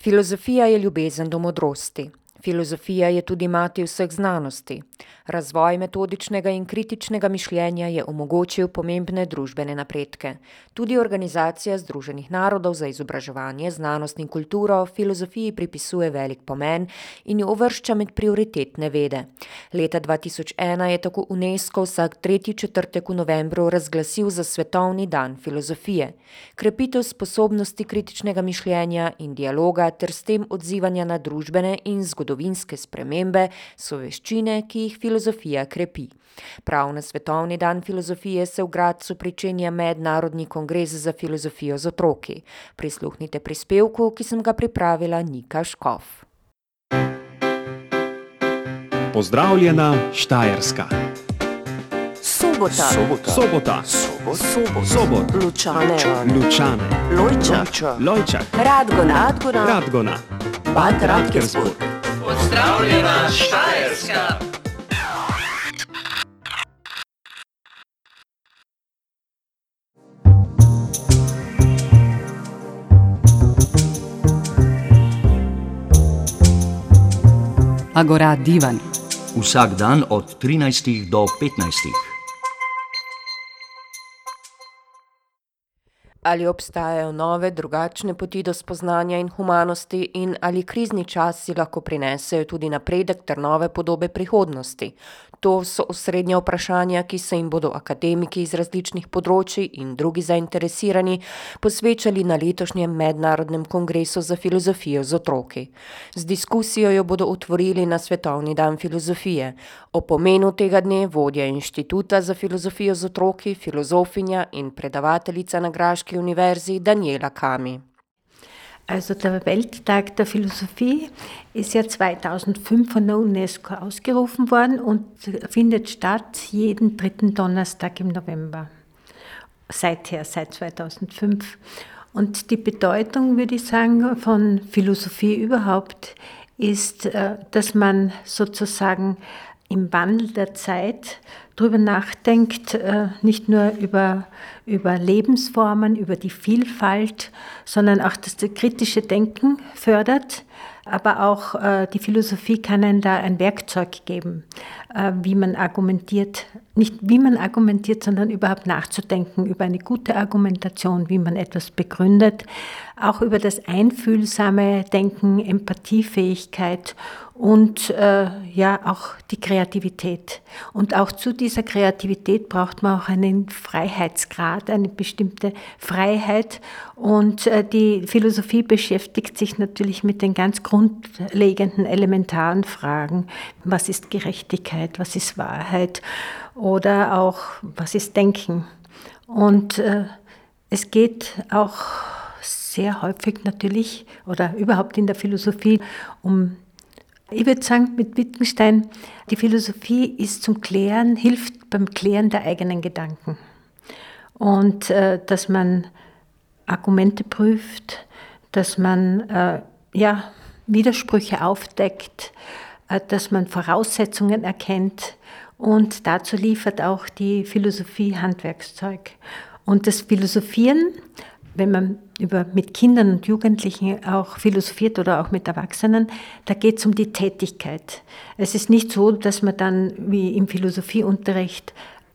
Filozofija je ljubezen do modrosti. Filozofija je tudi mati vseh znanosti. Razvoj metodičnega in kritičnega mišljenja je omogočil pomembne družbene napredke. Tudi Organizacija združenih narodov za izobraževanje, znanost in kulturo filozofiji pripisuje velik pomen in jo uvršča med prioritetne vede. Leta dva tisoč ena je tako Unesco vsak tretji četrtek v novembru razglasil za svetovni dan filozofije. Krepitev sposobnosti kritičnega mišljenja in dialoga ter s tem odzivanja na družbene in zgodovinske spremembe so veščine, ki jih filozofija krepi. Prav na svetovni dan filozofije se v Gradcu pričenja mednarodni kongres za filozofijo z otroki. Prisluhnite prispevku, ki sem ga pripravila Nika Škof. Pozdravljena Štajerska. Sobota. Sobota. Sobota. Sobot. Sobot. Lučane. Lučane. Lojča. Lojčak. Radgona. Radgona. Radgona. Bad Radkersburg. Pozdravljena Štajerska. Agora Divan. Vsak dan od 13 do 15. Ali obstajajo nove, drugačne poti do spoznanja in humanosti, in ali krizni časi lahko prinesejo tudi napredek ter nove podobe prihodnosti? To so osrednja vprašanja, ki se jim bodo akademiki iz različnih področij in drugi zainteresirani posvečali na letošnjem mednarodnem kongresu za filozofijo z otroki. Z diskusijo jo bodo otvorili na svetovni dan filozofije. O pomenu tega dne vodja Inštituta za filozofijo z otroki, filozofinja in predavateljica na Graški univerzi Daniela Kami. Also der Welttag der Philosophie ist ja 2005 von der UNESCO ausgerufen worden und findet statt jeden dritten Donnerstag im November. Seither, seit 2005. Und die Bedeutung, würde ich sagen, von Philosophie überhaupt ist, äh, dass man sozusagen im Wandel der Zeit darüber nachdenkt, äh, nicht nur über, über Lebensformen, über die Vielfalt, sondern auch das kritische Denken fördert. Aber auch äh, die Philosophie kann einem da ein Werkzeug geben, wie man argumentiert, nicht wie man argumentiert, sondern überhaupt nachzudenken über eine gute Argumentation, wie man etwas begründet, auch über das einfühlsame Denken, Empathiefähigkeit und äh, ja auch die Kreativität. Und auch zu dieser Kreativität braucht man auch einen Freiheitsgrad, eine bestimmte Freiheit. Und äh, die Philosophie beschäftigt sich natürlich mit den ganz grundlegenden, elementaren Fragen. Was ist Gerechtigkeit? Was ist Wahrheit? Oder auch, was ist Denken? Und äh, es geht auch sehr häufig natürlich oder überhaupt in der Philosophie um ich würde sagen, mit Wittgenstein, die Philosophie ist zum Klären, hilft beim Klären der eigenen Gedanken. Und äh, dass man Argumente prüft, dass man äh, ja, Widersprüche aufdeckt, dass man Voraussetzungen erkennt. Und dazu liefert auch die Philosophie Handwerkszeug. Und das Philosophieren, wenn man über, mit Kindern und Jugendlichen auch philosophiert oder auch mit Erwachsenen, da geht es um die Tätigkeit. Es ist nicht so, dass man dann wie im Philosophieunterricht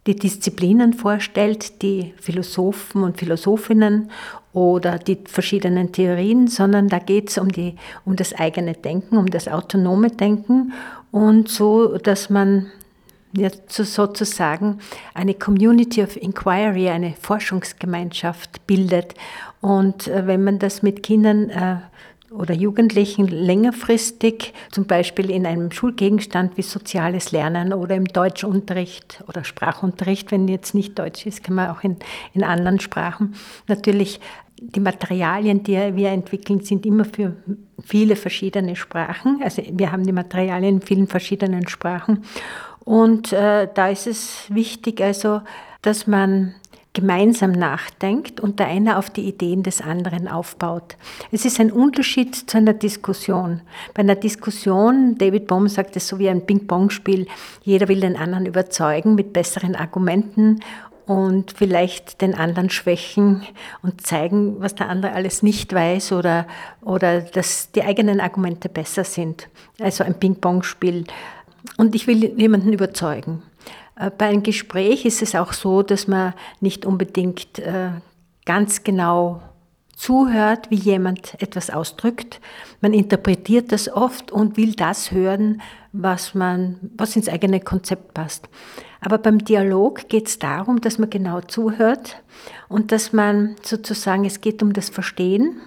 die Disziplinen vorstellt, die Philosophen und Philosophinnen oder die verschiedenen Theorien, sondern da geht es um, um das eigene Denken, um das autonome Denken und so, dass man ja, sozusagen eine Community of Inquiry, eine Forschungsgemeinschaft bildet. Und äh, wenn man das mit Kindern äh, oder Jugendlichen längerfristig, zum Beispiel in einem Schulgegenstand wie soziales Lernen oder im Deutschunterricht oder Sprachunterricht, wenn jetzt nicht Deutsch ist, kann man auch in, in anderen Sprachen. Natürlich, die Materialien, die wir entwickeln, sind immer für viele verschiedene Sprachen. Also wir haben die Materialien in vielen verschiedenen Sprachen. Und äh, da ist es wichtig, also, dass man gemeinsam nachdenkt und der eine auf die Ideen des anderen aufbaut. Es ist ein Unterschied zu einer Diskussion. Bei einer Diskussion, David Bohm sagt es so wie ein Ping-Pong-Spiel, jeder will den anderen überzeugen mit besseren Argumenten und vielleicht den anderen schwächen und zeigen, was der andere alles nicht weiß oder, oder dass die eigenen Argumente besser sind. Also ein Ping-Pong-Spiel. Und ich will jemanden überzeugen. Äh, bei einem Gespräch ist es auch so, dass man nicht unbedingt äh, ganz genau zuhört, wie jemand etwas ausdrückt. Man interpretiert das oft und will das hören, was, man, was ins eigene Konzept passt. Aber beim Dialog geht es darum, dass man genau zuhört und dass man sozusagen, es geht um das Verstehen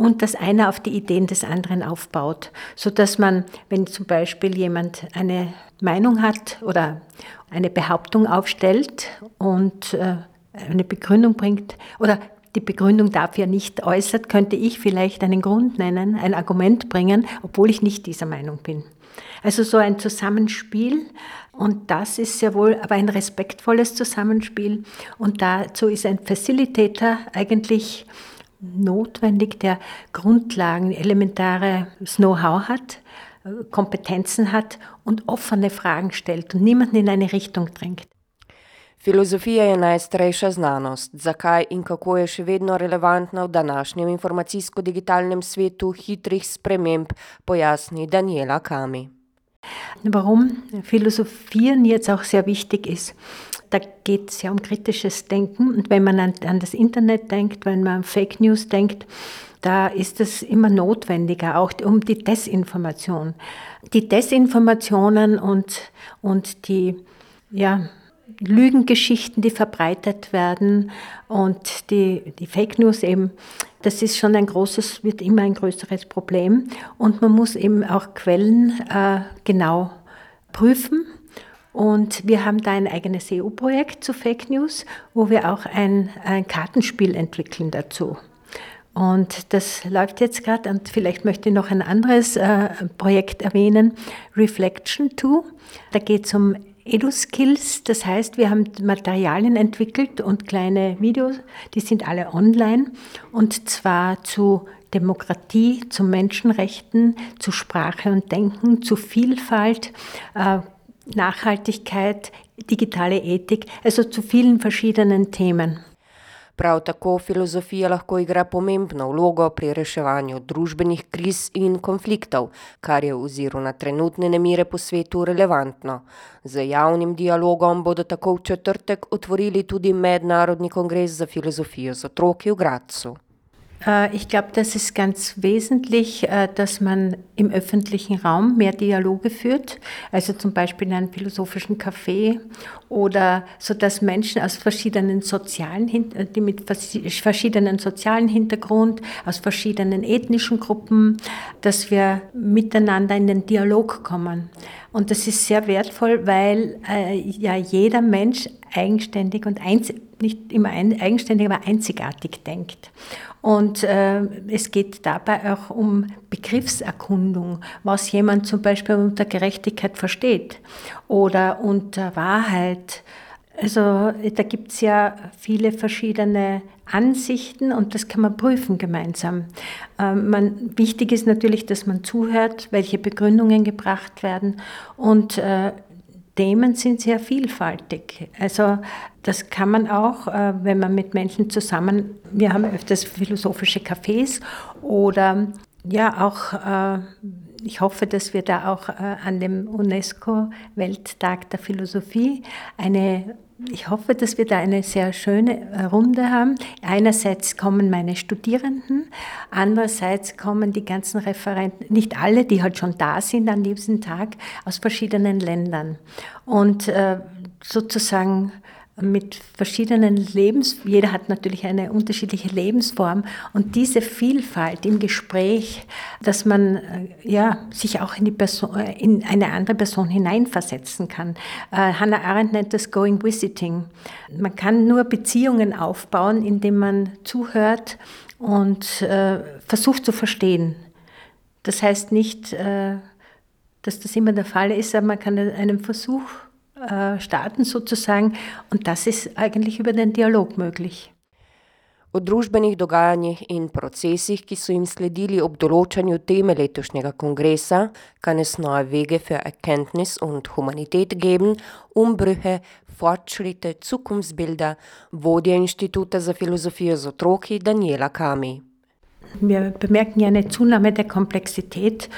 und dass einer auf die Ideen des anderen aufbaut, so dass man, wenn zum Beispiel jemand eine Meinung hat oder eine Behauptung aufstellt und äh, eine Begründung bringt oder die Begründung dafür nicht äußert, könnte ich vielleicht einen Grund nennen, ein Argument bringen, obwohl ich nicht dieser Meinung bin. Also so ein Zusammenspiel und das ist sehr wohl aber ein respektvolles Zusammenspiel und dazu ist ein Facilitator eigentlich notwendig, der Grundlagen, elementares Know-how hat, Kompetenzen hat und offene Fragen stellt und niemanden in eine Richtung drängt. Filozofija je najstarejša znanost. Zakaj in kako je še vedno relevantna v današnjem informacijsko-digitalnem svetu hitrih sprememb, pojasni Daniela Kami. Warum Philosophieren jetzt auch sehr wichtig ist. Da geht es ja um kritisches Denken. Und wenn man an, an das Internet denkt, wenn man an Fake News denkt, da ist es immer notwendiger, auch um die Desinformation. Die Desinformationen und, und die, ja, Lügengeschichten, die verbreitet werden und die, die Fake News eben, das ist schon ein großes, wird immer ein größeres Problem. Und man muss eben auch Quellen äh, genau prüfen. Und wir haben da ein eigenes EU-Projekt zu Fake News, wo wir auch ein, ein Kartenspiel entwickeln dazu. Und das läuft jetzt gerade und vielleicht möchte ich noch ein anderes äh, Projekt erwähnen, Reflection 2. Da geht es um EduSkills, das heißt, wir haben Materialien entwickelt und kleine Videos, die sind alle online und zwar zu Demokratie, zu Menschenrechten, zu Sprache und Denken, zu Vielfalt, äh, Nachhaltigkeit, digitale Ethik, also zu vielen verschiedenen Themen. Prav tako filozofija lahko igra pomembno vlogo pri reševanju družbenih kriz in konfliktov, kar je v oziru na trenutne nemire po svetu relevantno. Z javnim dialogom bodo tako v četrtek otvorili tudi Mednarodni kongres za filozofijo z otroki v Gracu. Äh, ich glaube, das ist ganz wesentlich, äh, dass man im öffentlichen Raum mehr Dialoge führt, also zum Beispiel in einem philosophischen Café oder so, dass Menschen aus verschiedenen sozialen, äh, die mit verschiedenen sozialen Hintergrund, aus verschiedenen ethnischen Gruppen, dass wir miteinander in den Dialog kommen. Und das ist sehr wertvoll, weil äh, ja jeder Mensch eigenständig und nicht immer eigenständig, aber einzigartig denkt. Und äh, es geht dabei auch um Begriffserkundung, was jemand zum Beispiel unter Gerechtigkeit versteht oder unter Wahrheit. Also da gibt es ja viele verschiedene Ansichten und das kann man prüfen gemeinsam. Ähm, man, wichtig ist natürlich, dass man zuhört, welche Begründungen gebracht werden und äh, Themen sind sehr vielfältig. Also das kann man auch, äh, wenn man mit Menschen zusammen, wir haben öfters philosophische Cafés oder ja auch, äh, ich hoffe, dass wir da auch äh, an dem UNESCO-Welttag der Philosophie eine ich hoffe, dass wir da eine sehr schöne Runde haben. Einerseits kommen meine Studierenden, andererseits kommen die ganzen Referenten, nicht alle, die halt schon da sind an diesem Tag, aus verschiedenen Ländern. Und äh, sozusagen mit verschiedenen Lebens, jeder hat natürlich eine unterschiedliche Lebensform und diese Vielfalt im Gespräch, dass man äh, ja, sich auch in, die Person, äh, in eine andere Person hineinversetzen kann. Äh, Hannah Arendt nennt das Going Visiting. Man kann nur Beziehungen aufbauen, indem man zuhört und äh, versucht zu verstehen. Das heißt nicht, äh, dass das immer der Fall ist, aber man kann einen Versuch starten sozusagen. Und das ist eigentlich über den Dialog möglich. O družbenih dogajanjih in procesih, ki so jim sledili ob določanju teme letošnjega kongresa, kann es neue Wege für Erkenntnis und Humanität geben, Umbrüche, Fortschritte, Zukunftsbilder, vodja Inštituta za filozofijo z otroki Daniela Kami. Wir bemerken ja eine Zunahme der Komplexität.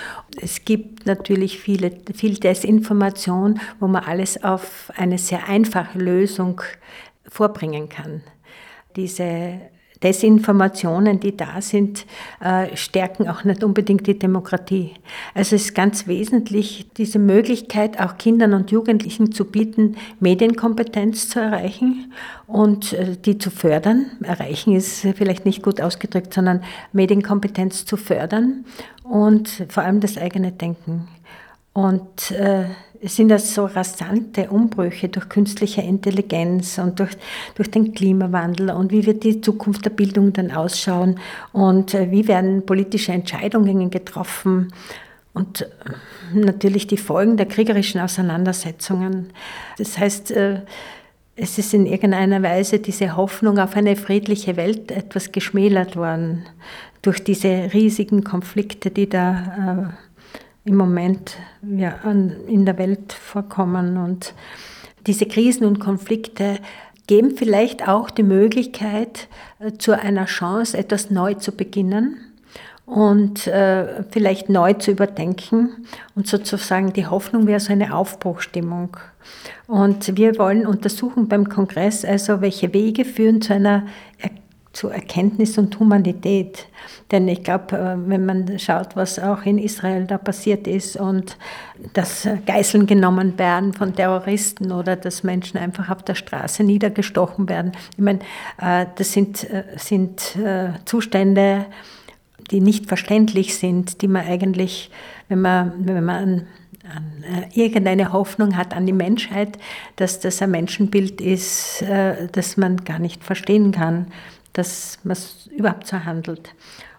Es gibt natürlich viele, viel Desinformation, wo man alles auf eine sehr einfache Lösung vorbringen kann. Diese Desinformationen, die da sind, äh, stärken auch nicht unbedingt die Demokratie. Also es ist ganz wesentlich, diese Möglichkeit auch Kindern und Jugendlichen zu bieten, Medienkompetenz zu erreichen und äh, die zu fördern. Erreichen ist vielleicht nicht gut ausgedrückt, sondern Medienkompetenz zu fördern und vor allem das eigene Denken. Und äh, sind das so rasante Umbrüche durch künstliche Intelligenz und durch, durch den Klimawandel und wie wird die Zukunft der Bildung dann ausschauen und äh, wie werden politische Entscheidungen getroffen und äh, natürlich die Folgen der kriegerischen Auseinandersetzungen. Das heißt, äh, es ist in irgendeiner Weise diese Hoffnung auf eine friedliche Welt etwas geschmälert worden durch diese riesigen Konflikte, die da im Moment ja, in der Welt vorkommen. Und diese Krisen und Konflikte geben vielleicht auch die Möglichkeit äh, zu einer Chance, etwas neu zu beginnen und äh, vielleicht neu zu überdenken. Und sozusagen die Hoffnung wäre so eine Aufbruchstimmung. Und wir wollen untersuchen beim Kongress also, welche Wege führen zu einer zu Erkenntnis und Humanität. Denn ich glaube, äh, wenn man schaut, was auch in Israel da passiert ist und dass Geiseln genommen werden von Terroristen oder dass Menschen einfach auf der Straße niedergestochen werden, ich meine, äh, das sind, äh, sind Zustände, die nicht verständlich sind, die man eigentlich, wenn man, wenn man an, an irgendeine Hoffnung hat an die Menschheit, dass das ein Menschenbild ist, das man gar nicht verstehen kann dass man es überhaupt so handelt.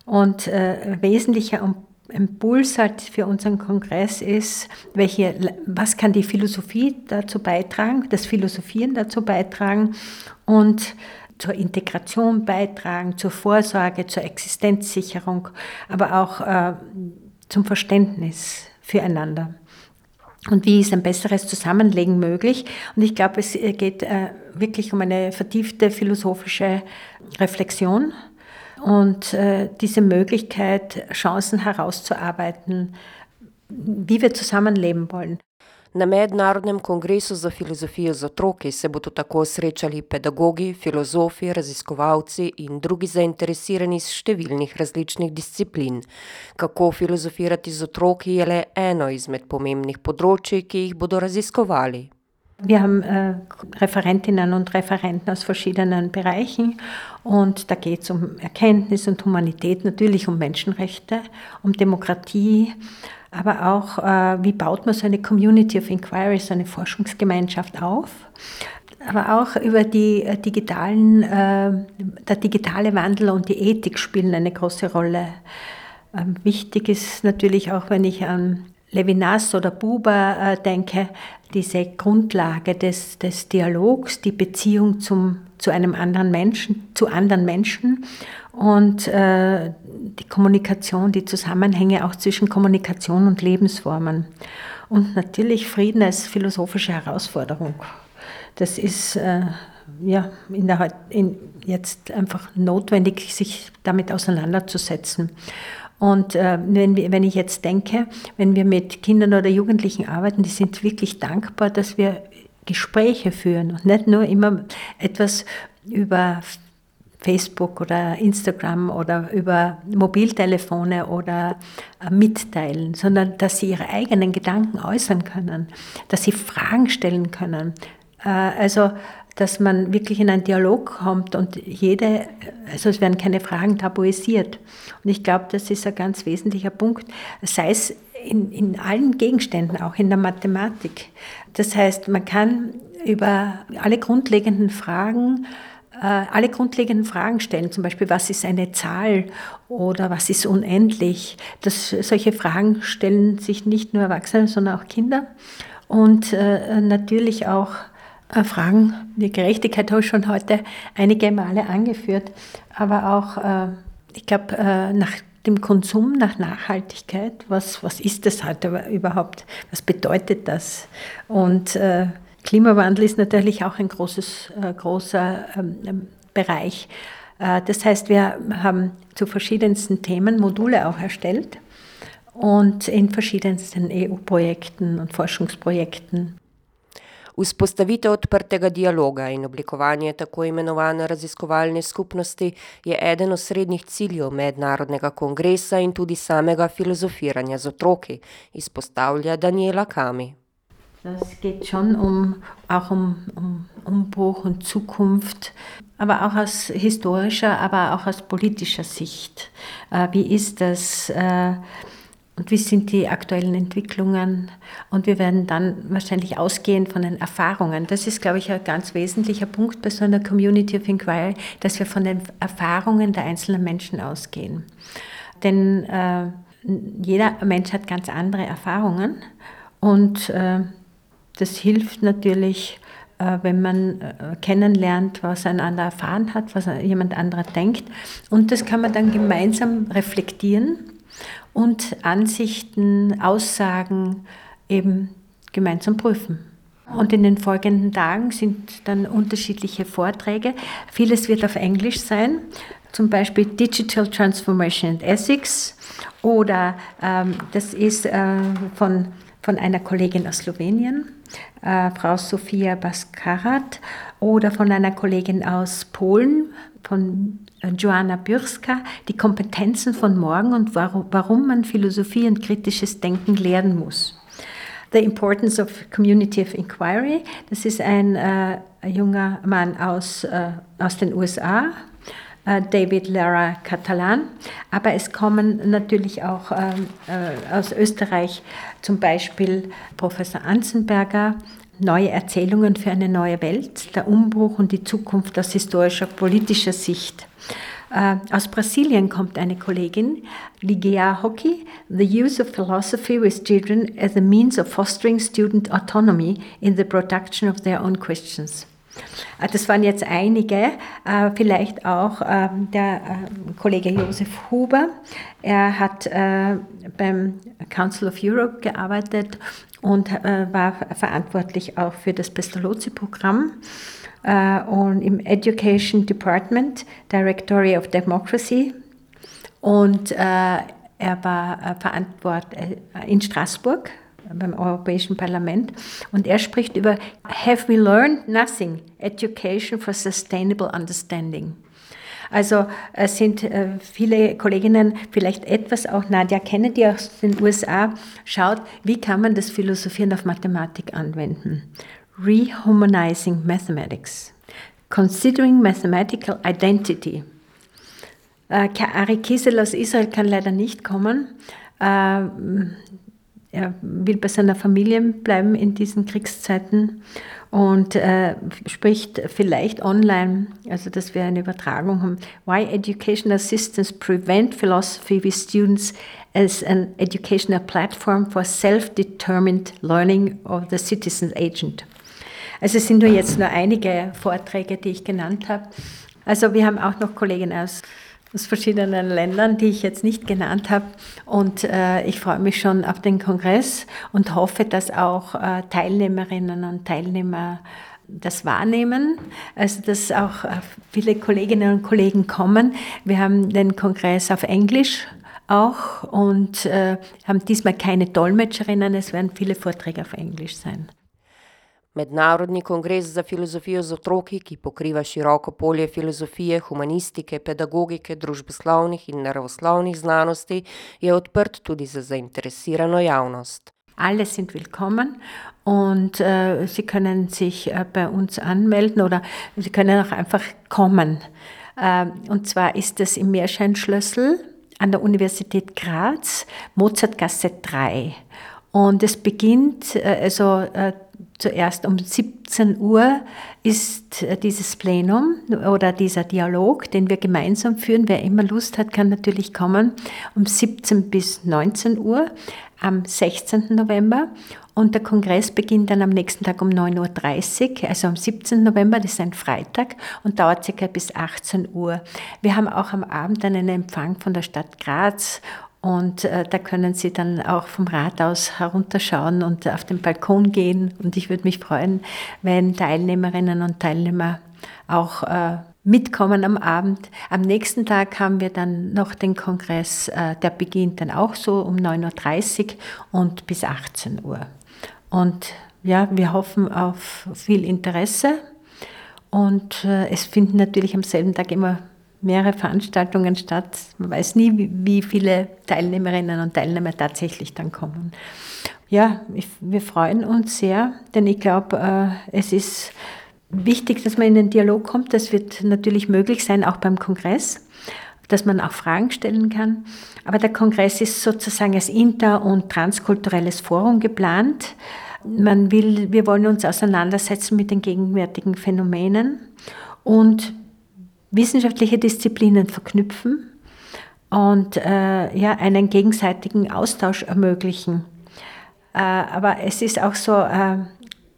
Und äh, wesentlicher Impuls halt für unseren Kongress ist, welche, was kann die Philosophie dazu beitragen, das Philosophieren dazu beitragen und zur Integration beitragen, zur Vorsorge, zur Existenzsicherung, aber auch äh, zum Verständnis füreinander. Und wie ist ein besseres Zusammenlegen möglich? Und ich glaube, es geht äh, wirklich um eine vertiefte philosophische Reflexion und äh, diese Möglichkeit, Chancen herauszuarbeiten, wie wir zusammenleben wollen. Na mednarodnem kongresu za filozofijo z otroki se bodo tako srečali pedagogi, filozofi, raziskovalci in drugi zainteresirani iz številnih različnih disciplin. Kako filozofirati z otroki je le eno izmed pomembnih področji, ki jih bodo raziskovali. Wir haben äh, Referentinnen und Referenten aus verschiedenen Bereichen und da geht es um Erkenntnis und Humanität, natürlich um Menschenrechte, um Demokratie, aber auch, äh, wie baut man so eine Community of Inquiry, so eine Forschungsgemeinschaft auf. Aber auch über die äh, digitalen, der digitale Wandel und die Ethik spielen eine große Rolle. Ähm, wichtig ist natürlich auch, wenn ich an Levinas oder Buber äh, denke, diese Grundlage des, des Dialogs, die Beziehung zum, zu einem anderen Menschen, zu anderen Menschen und äh, die Kommunikation, die Zusammenhänge auch zwischen Kommunikation und Lebensformen. Und natürlich Frieden als philosophische Herausforderung. Das ist äh, ja, in der, in jetzt einfach notwendig, sich damit auseinanderzusetzen. Und äh, wenn, wenn ich jetzt denke, wenn wir mit Kindern oder Jugendlichen arbeiten, die sind wirklich dankbar, dass wir Gespräche führen und nicht nur immer etwas über Facebook oder Instagram oder über Mobiltelefone oder äh, mitteilen, sondern dass sie ihre eigenen Gedanken äußern können, dass sie Fragen stellen können. Äh, also, dass man wirklich in einen Dialog kommt und jede, also es werden keine Fragen tabuisiert. Und ich glaube, das ist ein ganz wesentlicher Punkt, sei es in, in allen Gegenständen, auch in der Mathematik. Das heißt, man kann über alle grundlegenden Fragen äh, alle grundlegenden Fragen stellen, zum Beispiel, was ist eine Zahl oder was ist unendlich. Das, solche Fragen stellen sich nicht nur Erwachsene, sondern auch Kinder. Und äh, natürlich auch Fragen. Die Gerechtigkeit habe ich schon heute einige Male angeführt, aber auch, äh, ich glaube, äh, nach dem Konsum, nach Nachhaltigkeit, was, was ist das heute überhaupt? Was bedeutet das? Und Klimawandel ist natürlich auch ein großes, großer ähm, ähm, Bereich. Das heißt, wir haben zu verschiedensten Themen Module auch erstellt und in verschiedensten EU-Projekten und Forschungsprojekten. Vzpostavitev odprtega dialoga in oblikovanje tako imenovane raziskovalne skupnosti je eden osrednjih ciljev mednarodnega kongresa in tudi samega filozofiranja z otroki, izpostavlja Daniela Kami. Es geht schon um, auch um, um Umbruch und Zukunft, aber auch aus historischer, aber auch aus politischer Sicht. Äh, wie ist das? Äh, und wie sind die aktuellen Entwicklungen. Und wir werden dann wahrscheinlich ausgehen von den Erfahrungen. Das ist, glaube ich, ein ganz wesentlicher Punkt bei so einer Community of Inquiry, dass wir von den Erfahrungen der einzelnen Menschen ausgehen. Denn äh, jeder Mensch hat ganz andere Erfahrungen und äh, das hilft natürlich, äh, wenn man äh, kennenlernt, was ein anderer erfahren hat, was jemand anderer denkt. Und das kann man dann gemeinsam reflektieren und Ansichten, Aussagen eben gemeinsam prüfen. Und in den folgenden Tagen sind dann unterschiedliche Vorträge. Vieles wird auf Englisch sein, zum Beispiel Digital Transformation and Ethics oder ähm, das ist äh, von, von einer Kollegin aus Slowenien, äh, Frau Sofia Baskarat, oder von einer Kollegin aus Polen, von äh, Joanna Bürska, die Kompetenzen von morgen und warum man Philosophie und kritisches Denken lernen muss. The Importance of Community of Inquiry, das ist ein, äh, junger Mann aus, äh, aus den USA, äh, David Lara Catalan, aber es kommen natürlich auch ähm, äh, aus Österreich zum Beispiel Professor Anzenberger, Neue Erzählungen für eine neue Welt, der Umbruch und die Zukunft aus historischer, politischer Sicht. Äh, aus Brasilien kommt eine Kollegin, Ligea Hockey, The Use of Philosophy with Children as a Means of Fostering Student Autonomy in the Production of Their Own Questions. Äh, das waren jetzt einige, äh, vielleicht auch ähm, der Kollege Josef Huber. Er hat beim Council of Europe gearbeitet und war verantwortlich auch für das Pestalozzi-Programm äh, und im Education Department, Directory of Democracy. Und äh, er war äh, verantwortlich in Straßburg beim Europäischen Parlament und er spricht über Have we learned nothing? Education for Sustainable Understanding. Also es sind viele Kolleginnen, vielleicht etwas auch Nadia Kennedy aus den USA, schaut, wie kann man das Philosophieren auf Mathematik anwenden. Rehumanizing Mathematics, Considering Mathematical Identity. Äh, Ari Kiesel aus Israel kann leider nicht kommen. Er will bei seiner Familie bleiben in diesen Kriegszeiten und äh, spricht vielleicht online, also dass wir eine Übertragung haben. Why Education Assistance Prevent Philosophy with Students as an Educational Platform for Self-Determined Learning of the Citizen Agent. Also es sind nur jetzt nur einige Vorträge, die ich genannt habe. Also wir haben auch noch Kolleginnen aus, aus verschiedenen Ländern, die ich jetzt nicht genannt habe. Und äh, ich freue mich schon auf den Kongress und hoffe, dass auch äh, Teilnehmerinnen und Teilnehmer das wahrnehmen, also dass auch äh, viele Kolleginnen und Kollegen kommen. Wir haben den Kongress auf Englisch auch und äh, haben diesmal keine Dolmetscherinnen, es werden viele Vorträge auf Englisch sein. Mednarodni kongres za filozofijo z otroki, ki pokriva široko polje filozofije, humanistike, pedagogike, družboslovnih in naravoslovnih znanosti, je odprt tudi za zainteresirano javnost. Alle sind willkommen und äh, Sie können sich äh, bei uns anmelden oder Sie können auch einfach kommen. Äh, und zwar ist es im Meerscheinschlüssel an der Universität Graz, Mozartgasse 3. Und es beginnt, äh, also äh, zuerst um 17 Uhr ist äh, dieses Plenum oder dieser Dialog, den wir gemeinsam führen. Wer immer Lust hat, kann natürlich kommen um 17 bis 19 Uhr am 16. November. Und der Kongress beginnt dann am nächsten Tag um 9.30 Uhr, also am 17. November, das ist ein Freitag, und dauert circa bis 18 Uhr. Wir haben auch am Abend einen Empfang von der Stadt Graz und äh, da können Sie dann auch vom Rathaus herunterschauen und auf den Balkon gehen. Und ich würde mich freuen, wenn Teilnehmerinnen und Teilnehmer auch äh, mitkommen am Abend. Am nächsten Tag haben wir dann noch den Kongress, äh, der beginnt dann auch so um 9.30 Uhr und bis 18 Uhr. Und ja, wir hoffen auf viel Interesse und äh, es finden natürlich am selben Tag immer mehrere Veranstaltungen statt. Man weiß nie, wie viele Teilnehmerinnen und Teilnehmer tatsächlich dann kommen. Ja, ich, wir freuen uns sehr, denn ich glaube, äh, es ist wichtig, dass man in den Dialog kommt. Das wird natürlich möglich sein, auch beim Kongress, dass man auch Fragen stellen kann. Aber der Kongress ist sozusagen als inter- und transkulturelles Forum geplant. Man will, wir wollen uns auseinandersetzen mit den gegenwärtigen Phänomenen und wissenschaftliche Disziplinen verknüpfen und äh, ja, einen gegenseitigen Austausch ermöglichen. Äh, aber es ist auch so, äh,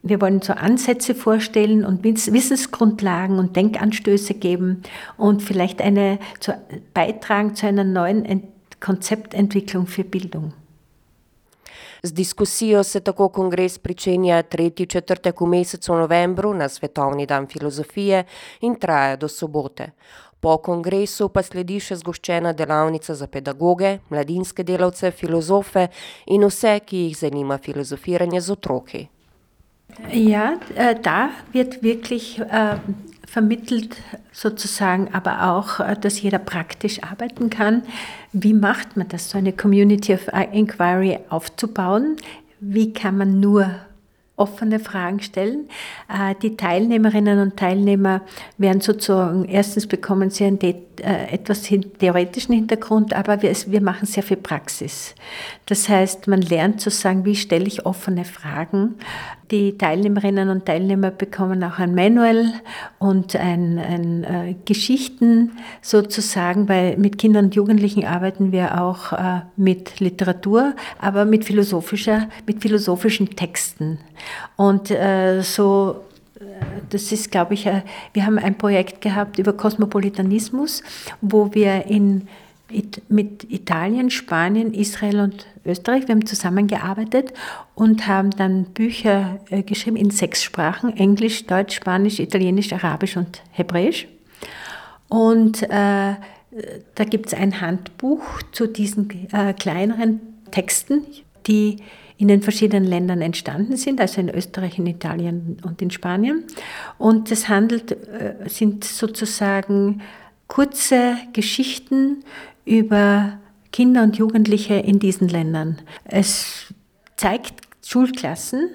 wir wollen so Ansätze vorstellen und Wissensgrundlagen und Denkanstöße geben und vielleicht eine, zu, beitragen zu einer neuen Ent Konzeptentwicklung für Bildung. Z diskusijo se tako kongres pričenja tretji četrtek v mesecu novembru na Svetovni dan filozofije in traja do sobote. Po kongresu pa sledi še zgoščena delavnica za pedagoge, mladinske delavce, filozofe in vse, ki jih zanima filozofiranje z otroki. Ja, äh, da wird wirklich äh, vermittelt sozusagen, aber auch, äh, dass jeder praktisch arbeiten kann. Wie macht man das, so eine Community of Inquiry aufzubauen? Wie kann man nur offene Fragen stellen. Äh, die Teilnehmerinnen und Teilnehmer werden sozusagen, erstens bekommen sie einen äh, etwas theoretischen Hintergrund, aber wir, wir machen sehr viel Praxis. Das heißt, man lernt zu sagen, wie stelle ich offene Fragen. Die Teilnehmerinnen und Teilnehmer bekommen auch ein Manual und ein, ein äh, Geschichten sozusagen, weil mit Kindern und Jugendlichen arbeiten wir auch äh, mit Literatur, aber mit philosophischer, mit philosophischen Texten. Und äh, so das ist, glaube ich, äh, wir haben ein Projekt gehabt über Kosmopolitanismus, wo wir in, mit Italien, Spanien, Israel und Österreich, wir haben zusammengearbeitet und haben dann Bücher äh, geschrieben in sechs Sprachen, Englisch, Deutsch, Spanisch, Italienisch, Arabisch und Hebräisch. Und äh, da gibt es ein Handbuch zu diesen äh, kleineren Texten, die in den verschiedenen Ländern entstanden sind, also in Österreich, in Italien und in Spanien. Und es handelt, äh, sind sozusagen kurze Geschichten über Kinder und Jugendliche in diesen Ländern. Es zeigt Schulklassen,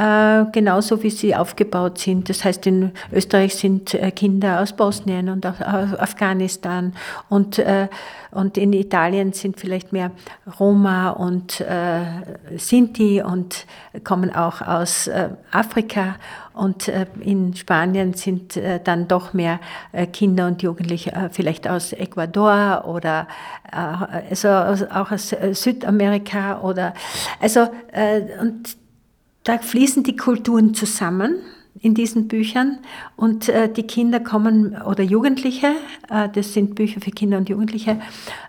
äh, genauso wie sie aufgebaut sind. Das heißt, in Österreich sind äh, Kinder aus Bosnien und Afghanistan und, äh, und in Italien sind vielleicht mehr Roma und Sinti und kommen auch aus Afrika und in Spanien sind dann doch mehr Kinder und Jugendliche vielleicht aus Ecuador oder also auch aus Südamerika oder also und da fließen die Kulturen zusammen in diesen Büchern und äh, die Kinder kommen oder Jugendliche, äh, das sind Bücher für Kinder und Jugendliche,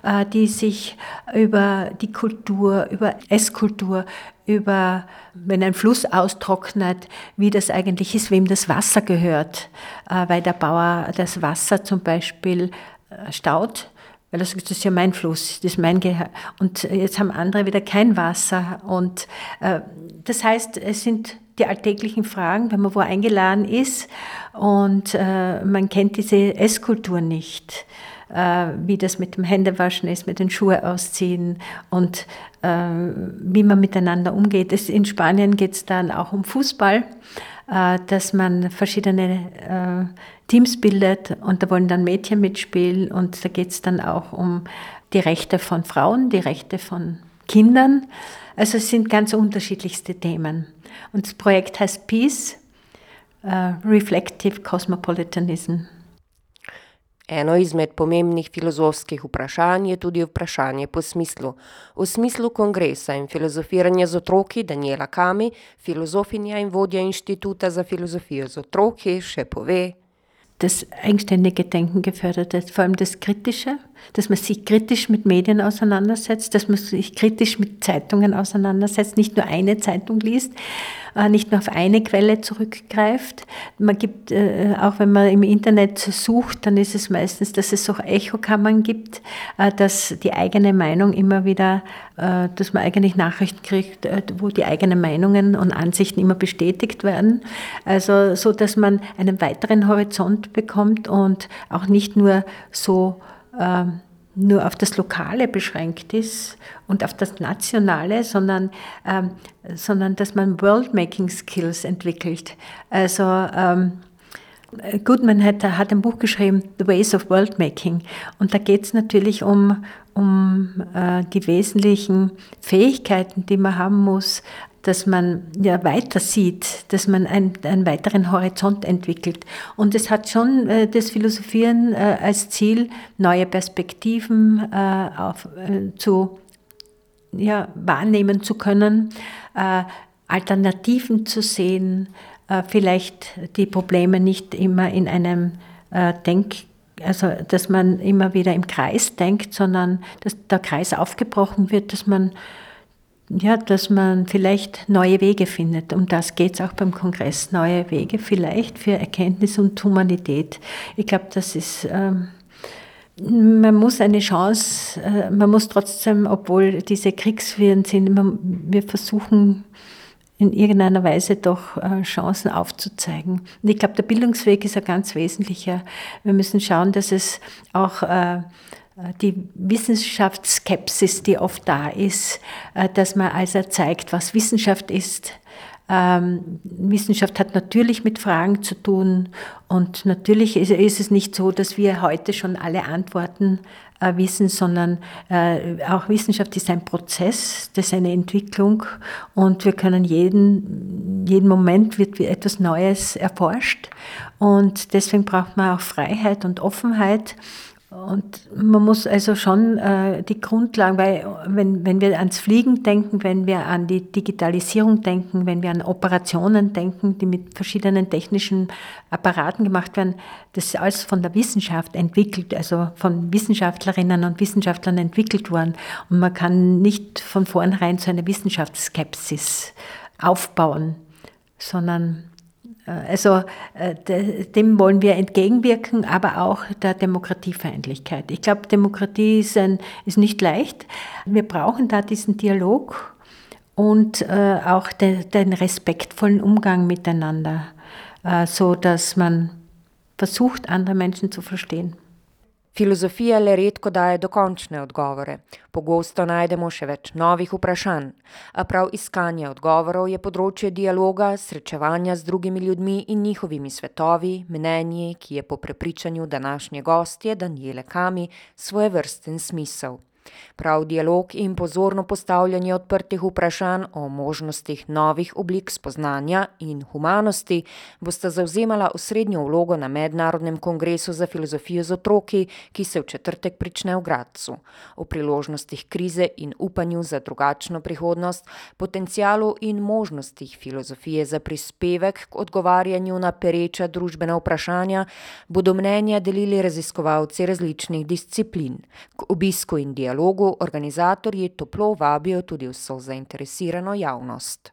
äh, die sich über die Kultur, über Esskultur, über wenn ein Fluss austrocknet, wie das eigentlich ist, wem das Wasser gehört, äh, weil der Bauer das Wasser zum Beispiel äh, staut weil das, ist ja mein Fluss, das ist mein Gehör. Und jetzt haben andere wieder kein Wasser. Und äh, das heißt, es sind die alltäglichen Fragen, wenn man wo eingeladen ist und äh, man kennt diese Esskultur nicht, äh, wie das mit dem Händewaschen ist, mit den Schuhe ausziehen und äh, wie man miteinander umgeht. Das, in Spanien geht es dann auch um Fußball, dass man verschiedene äh, Teams bildet und da wollen dann Mädchen mitspielen und da geht es dann auch um die Rechte von Frauen, die Rechte von Kindern. Also es sind ganz unterschiedlichste Themen. Und das Projekt heißt Peace, uh, Reflective Cosmopolitanism. Eno izmed pomembnih filozofskih vprašanj je tudi vprašanje po smislu. V smislu kongresa in filozofiranja z otroki Daniela Kami, filozofinja in vodja Inštituta za filozofijo z otroki, še pove: das eigenständige Denken gefördert wird, vor allem das Kritische, dass man sich kritisch mit Medien auseinandersetzt, dass man sich kritisch mit Zeitungen auseinandersetzt, nicht nur eine Zeitung liest, äh, nicht nur auf eine Quelle zurückgreift. Man gibt, äh, auch wenn man im Internet sucht, dann ist es meistens, dass es auch Echokammern gibt, äh, dass die eigene Meinung immer wieder, dass man eigentlich Nachrichten kriegt, wo die eigenen Meinungen und Ansichten immer bestätigt werden. Also so, dass man einen weiteren Horizont bekommt und auch nicht nur so nur auf das Lokale beschränkt ist und auf das Nationale, sondern, ähm, sondern dass man World-Making Skills entwickelt. Also ähm, Goodman hat, hat ein Buch geschrieben, The Ways of World Making. Und da geht es natürlich um, um äh, die wesentlichen Fähigkeiten, die man haben muss, dass man ja weiter sieht, dass man ein, einen weiteren Horizont entwickelt. Und es hat schon äh, das Philosophieren äh, als Ziel, neue Perspektiven äh, auf, äh, zu ja, wahrnehmen zu können, äh, Alternativen zu sehen, äh, vielleicht die Probleme nicht immer in einem Denk also dass man immer wieder im Kreis denkt, sondern dass der Kreis aufgebrochen wird, dass man ja, dass man vielleicht neue Wege findet. Um das geht es auch beim Kongress. Neue Wege vielleicht für Erkenntnis und Humanität. Ich glaube, das ist, ähm, man muss eine Chance, äh, man muss trotzdem, obwohl diese Kriegswirren sind, man, wir versuchen in irgendeiner Weise doch äh, Chancen aufzuzeigen. Und ich glaube, der Bildungsweg ist ein ganz wesentlicher. Wir müssen schauen, dass es auch äh, die Wissenschaftsskepsis, die oft da ist, äh, dass man also zeigt, was Wissenschaft ist. Ähm, Wissenschaft hat natürlich mit Fragen zu tun und natürlich ist, es nicht so, dass wir heute schon alle Antworten äh, wissen, sondern äh, auch Wissenschaft ist ein Prozess, das ist eine Entwicklung und wir können jeden, jeden Moment wird etwas Neues erforscht und deswegen braucht man auch Freiheit und Offenheit und man muss also schon äh, die Grundlagen, weil wenn, wenn wir ans Fliegen denken, wenn wir an die Digitalisierung denken, wenn wir an Operationen denken, die mit verschiedenen technischen Apparaten gemacht werden, das ist alles von der Wissenschaft entwickelt, also von Wissenschaftlerinnen und Wissenschaftlern entwickelt worden. Und man kann nicht von vornherein so eine Wissenschaftsskepsis aufbauen, sondern also äh, dem wollen wir entgegenwirken, aber auch der Demokratiefeindlichkeit. Ich glaube, Demokratie ist, ein, ist nicht leicht. Wir brauchen da diesen Dialog und äh, auch den, den respektvollen Umgang miteinander, so dass man versucht, andere Menschen zu verstehen. Filozofija le redko daje dokončne odgovore, pogosto najdemo še več novih vprašanj, a prav iskanje odgovorov je področje dialoga, srečevanja z drugimi ljudmi in njihovimi svetovi, mnenji, ki je po prepričanju današnje gostje Daniele Kami svoje vrsten smisel. Prav dialog in pozorno postavljanje odprtih vprašanj o možnostih novih oblik spoznanja in humanosti bosta zauzemala osrednjo vlogo na Mednarodnem kongresu za filozofijo z otroki, ki se v četrtek prične v Gradcu. O priložnostih krize in upanju za drugačno prihodnost, potencijalu in možnostih filozofije za prispevek k odgovarjanju na pereča družbena vprašanja bodo mnenja delili raziskovalci različnih disciplin. K obisku in dialogu dialogu organizatorji toplo vabijo tudi vso zainteresirano javnost.